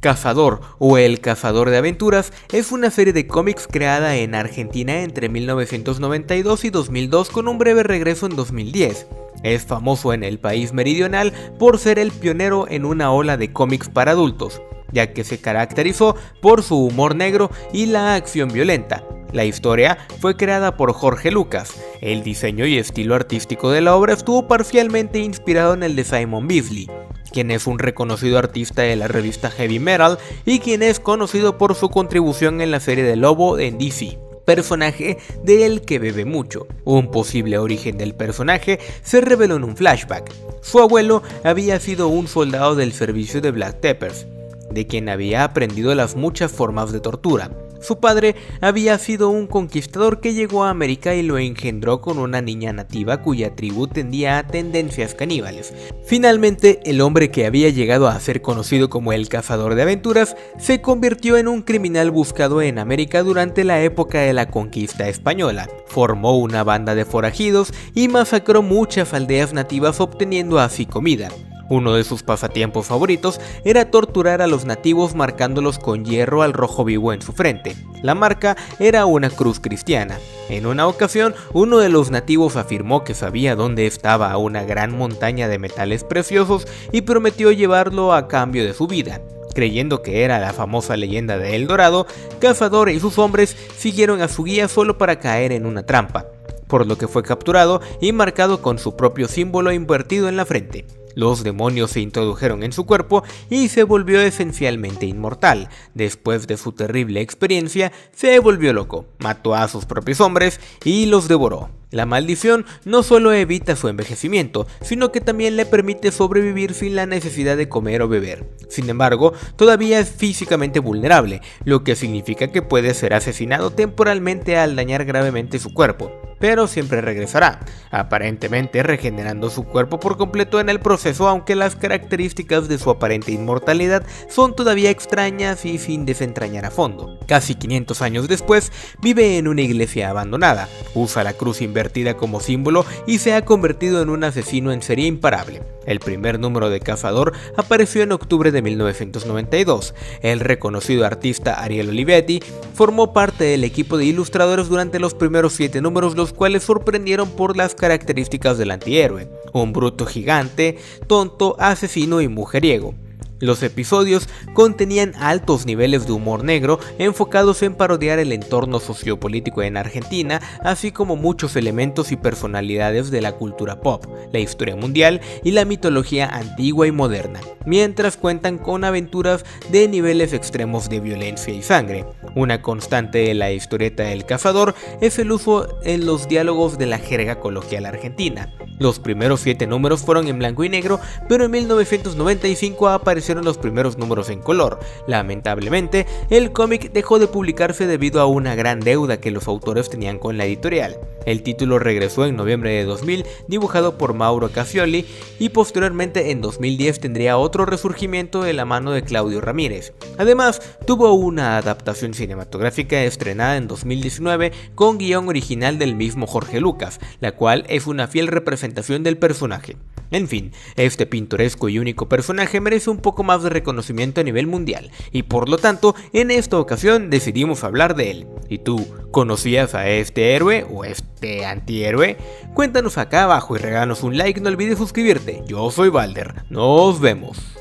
Cazador o El Cazador de Aventuras es una serie de cómics creada en Argentina entre 1992 y 2002 con un breve regreso en 2010. Es famoso en el país meridional por ser el pionero en una ola de cómics para adultos, ya que se caracterizó por su humor negro y la acción violenta. La historia fue creada por Jorge Lucas. El diseño y estilo artístico de la obra estuvo parcialmente inspirado en el de Simon Beasley, quien es un reconocido artista de la revista Heavy Metal y quien es conocido por su contribución en la serie de Lobo en DC personaje del que bebe mucho. Un posible origen del personaje se reveló en un flashback. Su abuelo había sido un soldado del servicio de Black Peppers, de quien había aprendido las muchas formas de tortura. Su padre había sido un conquistador que llegó a América y lo engendró con una niña nativa cuya tribu tendía a tendencias caníbales. Finalmente, el hombre que había llegado a ser conocido como el cazador de aventuras se convirtió en un criminal buscado en América durante la época de la conquista española. Formó una banda de forajidos y masacró muchas aldeas nativas obteniendo así comida. Uno de sus pasatiempos favoritos era torturar a los nativos marcándolos con hierro al rojo vivo en su frente. La marca era una cruz cristiana. En una ocasión, uno de los nativos afirmó que sabía dónde estaba una gran montaña de metales preciosos y prometió llevarlo a cambio de su vida. Creyendo que era la famosa leyenda de El Dorado, Cazador y sus hombres siguieron a su guía solo para caer en una trampa, por lo que fue capturado y marcado con su propio símbolo invertido en la frente. Los demonios se introdujeron en su cuerpo y se volvió esencialmente inmortal. Después de su terrible experiencia, se volvió loco, mató a sus propios hombres y los devoró. La maldición no solo evita su envejecimiento, sino que también le permite sobrevivir sin la necesidad de comer o beber. Sin embargo, todavía es físicamente vulnerable, lo que significa que puede ser asesinado temporalmente al dañar gravemente su cuerpo pero siempre regresará, aparentemente regenerando su cuerpo por completo en el proceso, aunque las características de su aparente inmortalidad son todavía extrañas y sin desentrañar a fondo. Casi 500 años después, vive en una iglesia abandonada, usa la cruz invertida como símbolo y se ha convertido en un asesino en serie imparable. El primer número de Cazador apareció en octubre de 1992. El reconocido artista Ariel Olivetti formó parte del equipo de ilustradores durante los primeros siete números, los cuales sorprendieron por las características del antihéroe, un bruto gigante, tonto, asesino y mujeriego. Los episodios contenían altos niveles de humor negro enfocados en parodiar el entorno sociopolítico en Argentina, así como muchos elementos y personalidades de la cultura pop, la historia mundial y la mitología antigua y moderna, mientras cuentan con aventuras de niveles extremos de violencia y sangre. Una constante de la historieta del cazador es el uso en los diálogos de la jerga coloquial argentina. Los primeros siete números fueron en blanco y negro, pero en 1995 apareció los primeros números en color. Lamentablemente, el cómic dejó de publicarse debido a una gran deuda que los autores tenían con la editorial. El título regresó en noviembre de 2000, dibujado por Mauro Casioli, y posteriormente en 2010 tendría otro resurgimiento de la mano de Claudio Ramírez. Además, tuvo una adaptación cinematográfica estrenada en 2019 con guion original del mismo Jorge Lucas, la cual es una fiel representación del personaje. En fin, este pintoresco y único personaje merece un poco más de reconocimiento a nivel mundial, y por lo tanto, en esta ocasión decidimos hablar de él. ¿Y tú, conocías a este héroe o este antihéroe? Cuéntanos acá abajo y regálanos un like, no olvides suscribirte. Yo soy Valder, nos vemos.